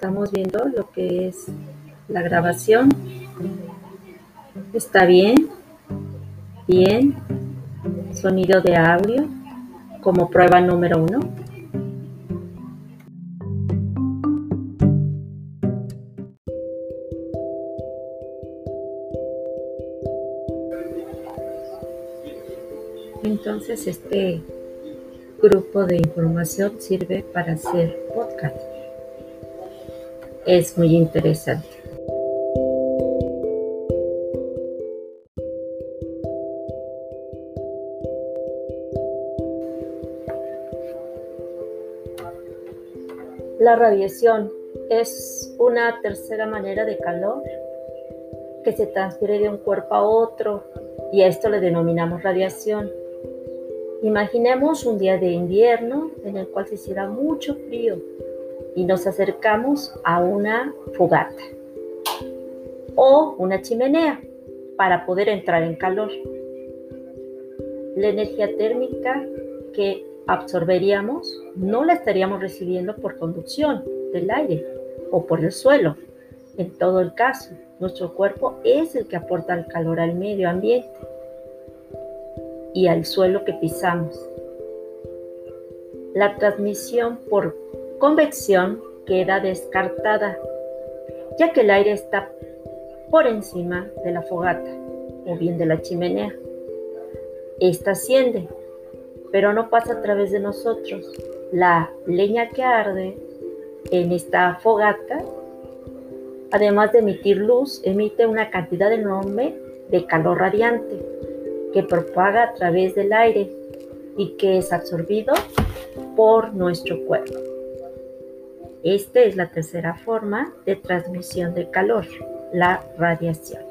estamos viendo lo que es la grabación. ¿Está bien? Bien. Sonido de audio como prueba número uno. Entonces este grupo de información sirve para hacer podcast. Es muy interesante. La radiación es una tercera manera de calor que se transfiere de un cuerpo a otro y a esto le denominamos radiación. Imaginemos un día de invierno en el cual se hiciera mucho frío y nos acercamos a una fogata o una chimenea para poder entrar en calor. La energía térmica que absorberíamos no la estaríamos recibiendo por conducción del aire o por el suelo. En todo el caso, nuestro cuerpo es el que aporta el calor al medio ambiente y al suelo que pisamos. La transmisión por convección queda descartada, ya que el aire está por encima de la fogata o bien de la chimenea. Esta asciende, pero no pasa a través de nosotros. La leña que arde en esta fogata, además de emitir luz, emite una cantidad enorme de calor radiante que propaga a través del aire y que es absorbido por nuestro cuerpo. Esta es la tercera forma de transmisión de calor, la radiación.